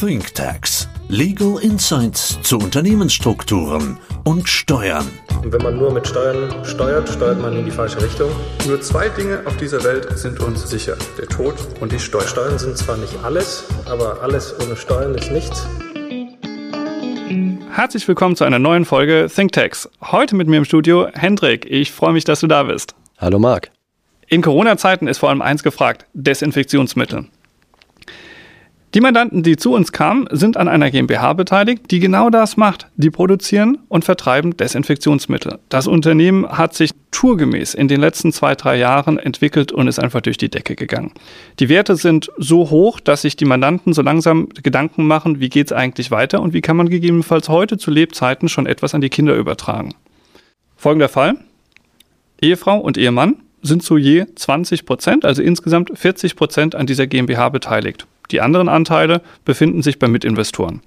ThinkTax. Legal Insights zu Unternehmensstrukturen und Steuern. Und wenn man nur mit Steuern steuert, steuert man in die falsche Richtung. Nur zwei Dinge auf dieser Welt sind uns sicher. Der Tod und die Steuern. Steuern sind zwar nicht alles, aber alles ohne Steuern ist nichts. Herzlich willkommen zu einer neuen Folge ThinkTax. Heute mit mir im Studio Hendrik. Ich freue mich, dass du da bist. Hallo Marc. In Corona-Zeiten ist vor allem eins gefragt, Desinfektionsmittel. Die Mandanten, die zu uns kamen, sind an einer GmbH beteiligt, die genau das macht. Die produzieren und vertreiben Desinfektionsmittel. Das Unternehmen hat sich tourgemäß in den letzten zwei, drei Jahren entwickelt und ist einfach durch die Decke gegangen. Die Werte sind so hoch, dass sich die Mandanten so langsam Gedanken machen, wie geht es eigentlich weiter und wie kann man gegebenenfalls heute zu Lebzeiten schon etwas an die Kinder übertragen. Folgender Fall. Ehefrau und Ehemann sind zu je 20 Prozent, also insgesamt 40 Prozent an dieser GmbH beteiligt. Die anderen Anteile befinden sich bei Mitinvestoren.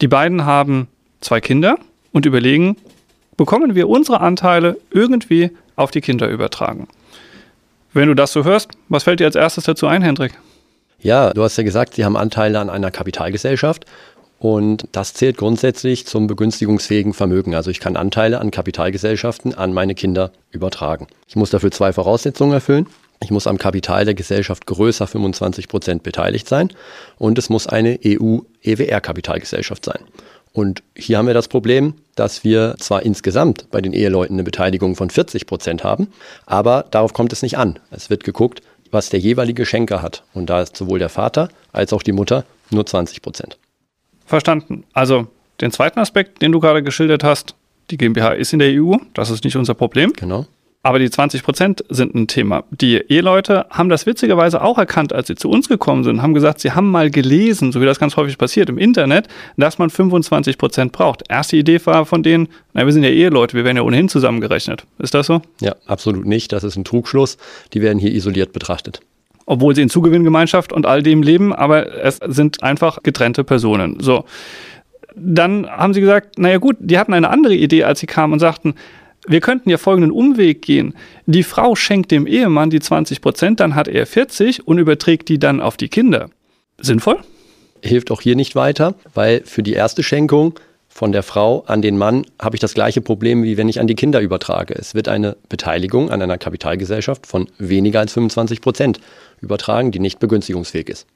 Die beiden haben zwei Kinder und überlegen, bekommen wir unsere Anteile irgendwie auf die Kinder übertragen. Wenn du das so hörst, was fällt dir als erstes dazu ein, Hendrik? Ja, du hast ja gesagt, sie haben Anteile an einer Kapitalgesellschaft und das zählt grundsätzlich zum begünstigungsfähigen Vermögen. Also ich kann Anteile an Kapitalgesellschaften an meine Kinder übertragen. Ich muss dafür zwei Voraussetzungen erfüllen. Ich muss am Kapital der Gesellschaft größer 25 Prozent beteiligt sein und es muss eine EU-EWR-Kapitalgesellschaft sein. Und hier haben wir das Problem, dass wir zwar insgesamt bei den Eheleuten eine Beteiligung von 40 Prozent haben, aber darauf kommt es nicht an. Es wird geguckt, was der jeweilige Schenker hat. Und da ist sowohl der Vater als auch die Mutter nur 20 Prozent. Verstanden. Also den zweiten Aspekt, den du gerade geschildert hast, die GmbH ist in der EU, das ist nicht unser Problem. Genau. Aber die 20 Prozent sind ein Thema. Die Eheleute haben das witzigerweise auch erkannt, als sie zu uns gekommen sind, haben gesagt, sie haben mal gelesen, so wie das ganz häufig passiert im Internet, dass man 25 Prozent braucht. Erste Idee war von denen, na, wir sind ja Eheleute, wir werden ja ohnehin zusammengerechnet. Ist das so? Ja, absolut nicht. Das ist ein Trugschluss. Die werden hier isoliert betrachtet. Obwohl sie in Zugewinngemeinschaft und all dem leben, aber es sind einfach getrennte Personen. So. Dann haben sie gesagt, naja gut, die hatten eine andere Idee, als sie kamen und sagten, wir könnten ja folgenden Umweg gehen. Die Frau schenkt dem Ehemann die 20 Prozent, dann hat er 40 und überträgt die dann auf die Kinder. Sinnvoll? Hilft auch hier nicht weiter, weil für die erste Schenkung von der Frau an den Mann habe ich das gleiche Problem, wie wenn ich an die Kinder übertrage. Es wird eine Beteiligung an einer Kapitalgesellschaft von weniger als 25 Prozent übertragen, die nicht begünstigungsfähig ist.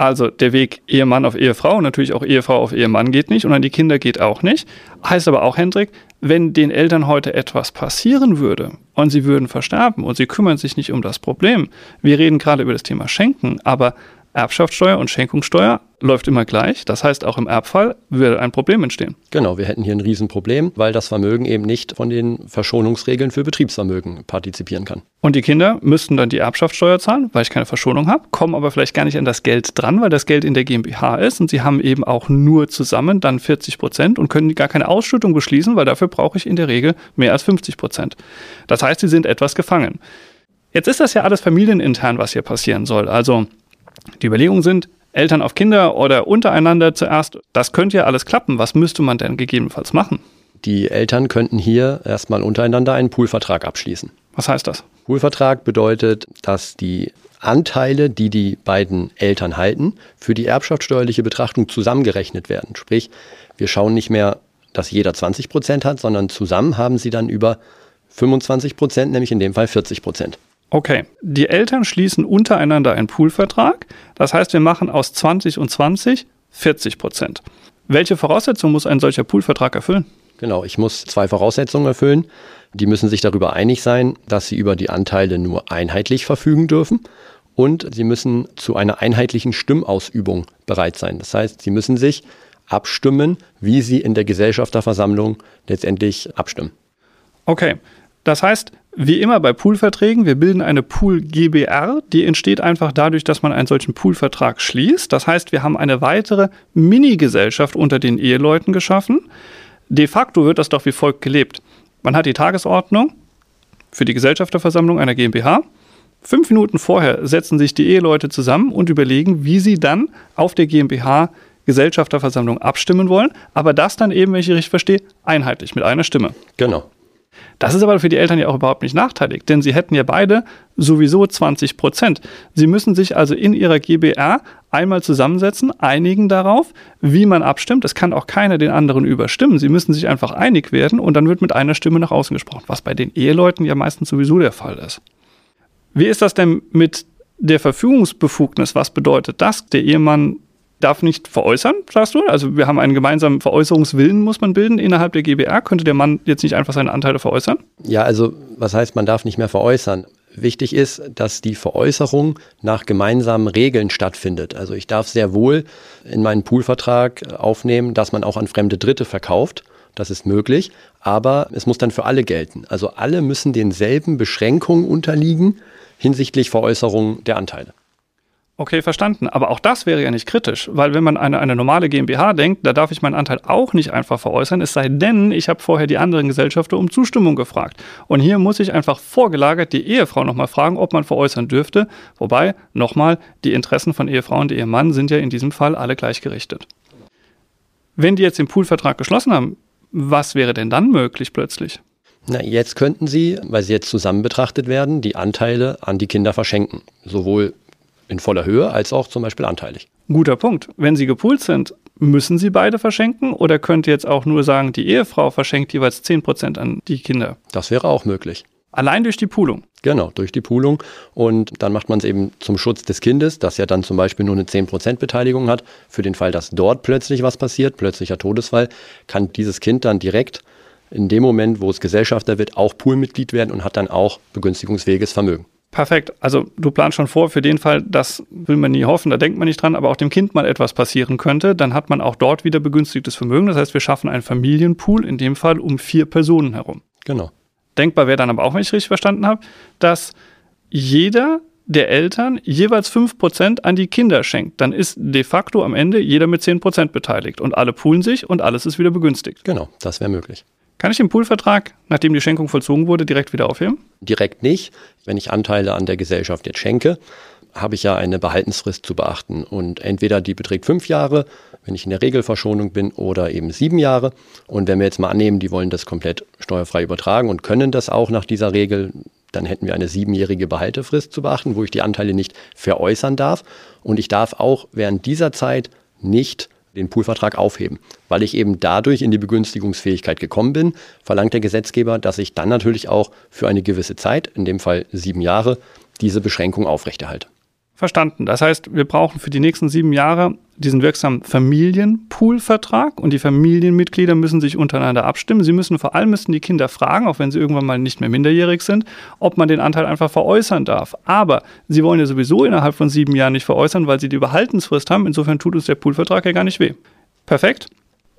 Also der Weg Ehemann auf Ehefrau und natürlich auch Ehefrau auf Ehemann geht nicht und an die Kinder geht auch nicht. Heißt aber auch, Hendrik, wenn den Eltern heute etwas passieren würde und sie würden versterben und sie kümmern sich nicht um das Problem, wir reden gerade über das Thema Schenken, aber Erbschaftssteuer und Schenkungssteuer läuft immer gleich. Das heißt, auch im Erbfall würde ein Problem entstehen. Genau, wir hätten hier ein Riesenproblem, weil das Vermögen eben nicht von den Verschonungsregeln für Betriebsvermögen partizipieren kann. Und die Kinder müssten dann die Erbschaftssteuer zahlen, weil ich keine Verschonung habe, kommen aber vielleicht gar nicht an das Geld dran, weil das Geld in der GmbH ist und sie haben eben auch nur zusammen dann 40 Prozent und können gar keine Ausschüttung beschließen, weil dafür brauche ich in der Regel mehr als 50 Prozent. Das heißt, sie sind etwas gefangen. Jetzt ist das ja alles familienintern, was hier passieren soll. Also die Überlegungen sind, Eltern auf Kinder oder untereinander zuerst, das könnte ja alles klappen. Was müsste man denn gegebenenfalls machen? Die Eltern könnten hier erstmal untereinander einen Poolvertrag abschließen. Was heißt das? Poolvertrag bedeutet, dass die Anteile, die die beiden Eltern halten, für die erbschaftssteuerliche Betrachtung zusammengerechnet werden. Sprich, wir schauen nicht mehr, dass jeder 20 Prozent hat, sondern zusammen haben sie dann über 25 Prozent, nämlich in dem Fall 40 Prozent. Okay, die Eltern schließen untereinander einen Poolvertrag. Das heißt, wir machen aus 20 und 20 40 Prozent. Welche Voraussetzungen muss ein solcher Poolvertrag erfüllen? Genau, ich muss zwei Voraussetzungen erfüllen. Die müssen sich darüber einig sein, dass sie über die Anteile nur einheitlich verfügen dürfen und sie müssen zu einer einheitlichen Stimmausübung bereit sein. Das heißt, sie müssen sich abstimmen, wie sie in der Gesellschafterversammlung letztendlich abstimmen. Okay, das heißt, wie immer bei Poolverträgen, wir bilden eine Pool GBR, die entsteht einfach dadurch, dass man einen solchen Poolvertrag schließt. Das heißt, wir haben eine weitere Mini-Gesellschaft unter den Eheleuten geschaffen. De facto wird das doch wie folgt gelebt. Man hat die Tagesordnung für die Gesellschafterversammlung einer GmbH. Fünf Minuten vorher setzen sich die Eheleute zusammen und überlegen, wie sie dann auf der GmbH Gesellschafterversammlung abstimmen wollen, aber das dann eben, wenn ich richtig verstehe, einheitlich mit einer Stimme. Genau. Das ist aber für die Eltern ja auch überhaupt nicht nachteilig, denn sie hätten ja beide sowieso 20 Prozent. Sie müssen sich also in ihrer GBR einmal zusammensetzen, einigen darauf, wie man abstimmt. Es kann auch keiner den anderen überstimmen. Sie müssen sich einfach einig werden und dann wird mit einer Stimme nach außen gesprochen, was bei den Eheleuten ja meistens sowieso der Fall ist. Wie ist das denn mit der Verfügungsbefugnis? Was bedeutet das? Der Ehemann darf nicht veräußern, sagst du? Also wir haben einen gemeinsamen Veräußerungswillen, muss man bilden innerhalb der GBR. Könnte der Mann jetzt nicht einfach seine Anteile veräußern? Ja, also was heißt, man darf nicht mehr veräußern? Wichtig ist, dass die Veräußerung nach gemeinsamen Regeln stattfindet. Also ich darf sehr wohl in meinen Poolvertrag aufnehmen, dass man auch an fremde Dritte verkauft. Das ist möglich, aber es muss dann für alle gelten. Also alle müssen denselben Beschränkungen unterliegen hinsichtlich Veräußerung der Anteile. Okay, verstanden. Aber auch das wäre ja nicht kritisch, weil wenn man eine, eine normale GmbH denkt, da darf ich meinen Anteil auch nicht einfach veräußern, es sei denn, ich habe vorher die anderen Gesellschafter um Zustimmung gefragt. Und hier muss ich einfach vorgelagert die Ehefrau nochmal fragen, ob man veräußern dürfte. Wobei, nochmal, die Interessen von Ehefrau und Ehemann sind ja in diesem Fall alle gleichgerichtet. Wenn die jetzt den Poolvertrag geschlossen haben, was wäre denn dann möglich plötzlich? Na, jetzt könnten Sie, weil sie jetzt zusammen betrachtet werden, die Anteile an die Kinder verschenken. Sowohl in voller Höhe als auch zum Beispiel anteilig. Guter Punkt. Wenn sie gepoolt sind, müssen sie beide verschenken oder könnte jetzt auch nur sagen, die Ehefrau verschenkt jeweils 10% an die Kinder? Das wäre auch möglich. Allein durch die Poolung. Genau, durch die Poolung. Und dann macht man es eben zum Schutz des Kindes, das ja dann zum Beispiel nur eine 10% Beteiligung hat. Für den Fall, dass dort plötzlich was passiert, plötzlicher Todesfall, kann dieses Kind dann direkt in dem Moment, wo es Gesellschafter wird, auch Poolmitglied werden und hat dann auch begünstigungsfähiges Vermögen. Perfekt. Also du planst schon vor für den Fall, das will man nie hoffen, da denkt man nicht dran, aber auch dem Kind mal etwas passieren könnte, dann hat man auch dort wieder begünstigtes Vermögen. Das heißt, wir schaffen einen Familienpool, in dem Fall um vier Personen herum. Genau. Denkbar wäre dann aber auch, wenn ich richtig verstanden habe, dass jeder der Eltern jeweils 5% an die Kinder schenkt. Dann ist de facto am Ende jeder mit 10% beteiligt und alle poolen sich und alles ist wieder begünstigt. Genau, das wäre möglich. Kann ich den Poolvertrag, nachdem die Schenkung vollzogen wurde, direkt wieder aufheben? Direkt nicht. Wenn ich Anteile an der Gesellschaft jetzt schenke, habe ich ja eine Behaltensfrist zu beachten. Und entweder die beträgt fünf Jahre, wenn ich in der Regelverschonung bin, oder eben sieben Jahre. Und wenn wir jetzt mal annehmen, die wollen das komplett steuerfrei übertragen und können das auch nach dieser Regel, dann hätten wir eine siebenjährige Behaltefrist zu beachten, wo ich die Anteile nicht veräußern darf. Und ich darf auch während dieser Zeit nicht den Poolvertrag aufheben. Weil ich eben dadurch in die Begünstigungsfähigkeit gekommen bin, verlangt der Gesetzgeber, dass ich dann natürlich auch für eine gewisse Zeit, in dem Fall sieben Jahre, diese Beschränkung aufrechterhalte. Verstanden. Das heißt, wir brauchen für die nächsten sieben Jahre diesen wirksamen Familienpool-Vertrag und die Familienmitglieder müssen sich untereinander abstimmen. Sie müssen vor allem müssen die Kinder fragen, auch wenn sie irgendwann mal nicht mehr minderjährig sind, ob man den Anteil einfach veräußern darf. Aber sie wollen ja sowieso innerhalb von sieben Jahren nicht veräußern, weil sie die Überhaltensfrist haben. Insofern tut uns der Poolvertrag ja gar nicht weh. Perfekt.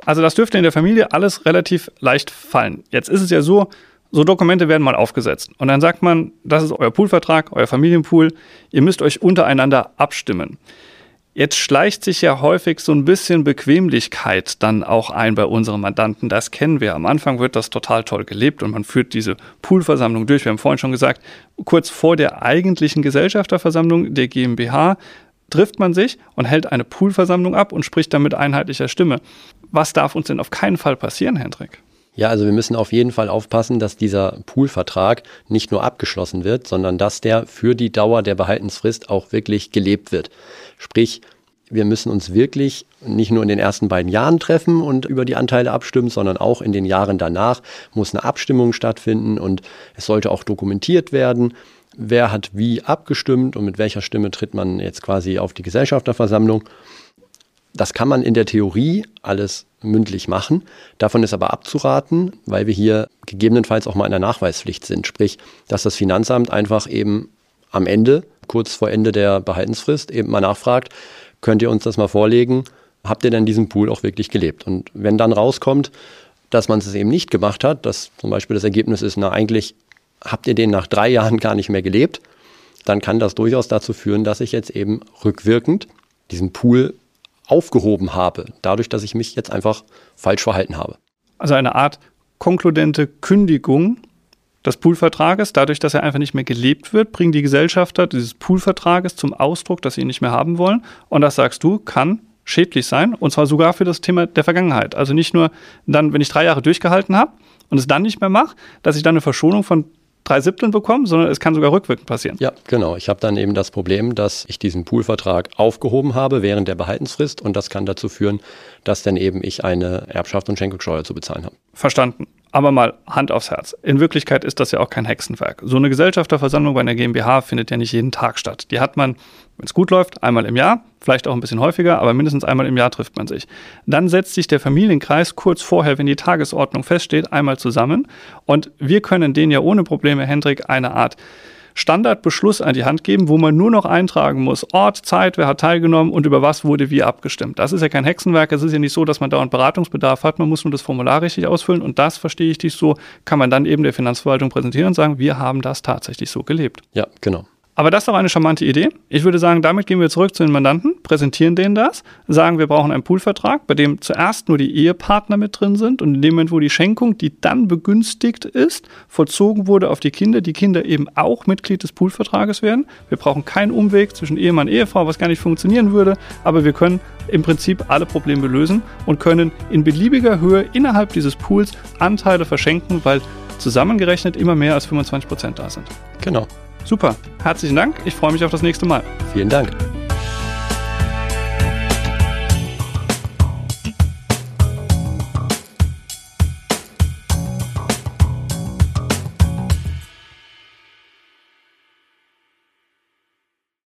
Also das dürfte in der Familie alles relativ leicht fallen. Jetzt ist es ja so, so Dokumente werden mal aufgesetzt. Und dann sagt man, das ist euer Poolvertrag, euer Familienpool. Ihr müsst euch untereinander abstimmen. Jetzt schleicht sich ja häufig so ein bisschen Bequemlichkeit dann auch ein bei unseren Mandanten. Das kennen wir. Am Anfang wird das total toll gelebt und man führt diese Poolversammlung durch. Wir haben vorhin schon gesagt, kurz vor der eigentlichen Gesellschafterversammlung der GmbH trifft man sich und hält eine Poolversammlung ab und spricht dann mit einheitlicher Stimme. Was darf uns denn auf keinen Fall passieren, Hendrik? Ja, also wir müssen auf jeden Fall aufpassen, dass dieser Poolvertrag nicht nur abgeschlossen wird, sondern dass der für die Dauer der Behaltensfrist auch wirklich gelebt wird. Sprich, wir müssen uns wirklich nicht nur in den ersten beiden Jahren treffen und über die Anteile abstimmen, sondern auch in den Jahren danach muss eine Abstimmung stattfinden und es sollte auch dokumentiert werden, wer hat wie abgestimmt und mit welcher Stimme tritt man jetzt quasi auf die Gesellschafterversammlung. Das kann man in der Theorie alles mündlich machen. Davon ist aber abzuraten, weil wir hier gegebenenfalls auch mal in der Nachweispflicht sind. Sprich, dass das Finanzamt einfach eben am Ende, kurz vor Ende der Behaltensfrist, eben mal nachfragt, könnt ihr uns das mal vorlegen? Habt ihr denn diesen Pool auch wirklich gelebt? Und wenn dann rauskommt, dass man es eben nicht gemacht hat, dass zum Beispiel das Ergebnis ist, na eigentlich habt ihr den nach drei Jahren gar nicht mehr gelebt, dann kann das durchaus dazu führen, dass ich jetzt eben rückwirkend diesen Pool aufgehoben habe, dadurch, dass ich mich jetzt einfach falsch verhalten habe. Also eine Art konkludente Kündigung des Poolvertrages, dadurch, dass er einfach nicht mehr gelebt wird, bringen die Gesellschafter dieses Poolvertrages zum Ausdruck, dass sie ihn nicht mehr haben wollen. Und das sagst du, kann schädlich sein und zwar sogar für das Thema der Vergangenheit. Also nicht nur dann, wenn ich drei Jahre durchgehalten habe und es dann nicht mehr mache, dass ich dann eine Verschonung von drei Siebteln bekommen, sondern es kann sogar rückwirkend passieren. Ja, genau. Ich habe dann eben das Problem, dass ich diesen Poolvertrag aufgehoben habe während der Behaltensfrist und das kann dazu führen, dass dann eben ich eine Erbschaft und Schenkungssteuer zu bezahlen habe. Verstanden. Aber mal Hand aufs Herz. In Wirklichkeit ist das ja auch kein Hexenwerk. So eine Gesellschafterversammlung bei einer GmbH findet ja nicht jeden Tag statt. Die hat man, wenn es gut läuft, einmal im Jahr, vielleicht auch ein bisschen häufiger, aber mindestens einmal im Jahr trifft man sich. Dann setzt sich der Familienkreis kurz vorher, wenn die Tagesordnung feststeht, einmal zusammen und wir können denen ja ohne Probleme, Hendrik, eine Art Standardbeschluss an die Hand geben, wo man nur noch eintragen muss, Ort, Zeit, wer hat teilgenommen und über was wurde wie abgestimmt. Das ist ja kein Hexenwerk, es ist ja nicht so, dass man dauernd Beratungsbedarf hat, man muss nur das Formular richtig ausfüllen und das, verstehe ich dich so, kann man dann eben der Finanzverwaltung präsentieren und sagen, wir haben das tatsächlich so gelebt. Ja, genau. Aber das ist doch eine charmante Idee. Ich würde sagen, damit gehen wir zurück zu den Mandanten, präsentieren denen das, sagen, wir brauchen einen Poolvertrag, bei dem zuerst nur die Ehepartner mit drin sind und in dem Moment, wo die Schenkung, die dann begünstigt ist, vollzogen wurde auf die Kinder, die Kinder eben auch Mitglied des Poolvertrages werden. Wir brauchen keinen Umweg zwischen Ehemann und Ehefrau, was gar nicht funktionieren würde, aber wir können im Prinzip alle Probleme lösen und können in beliebiger Höhe innerhalb dieses Pools Anteile verschenken, weil zusammengerechnet immer mehr als 25 Prozent da sind. Genau. Super. Herzlichen Dank. Ich freue mich auf das nächste Mal. Vielen Dank.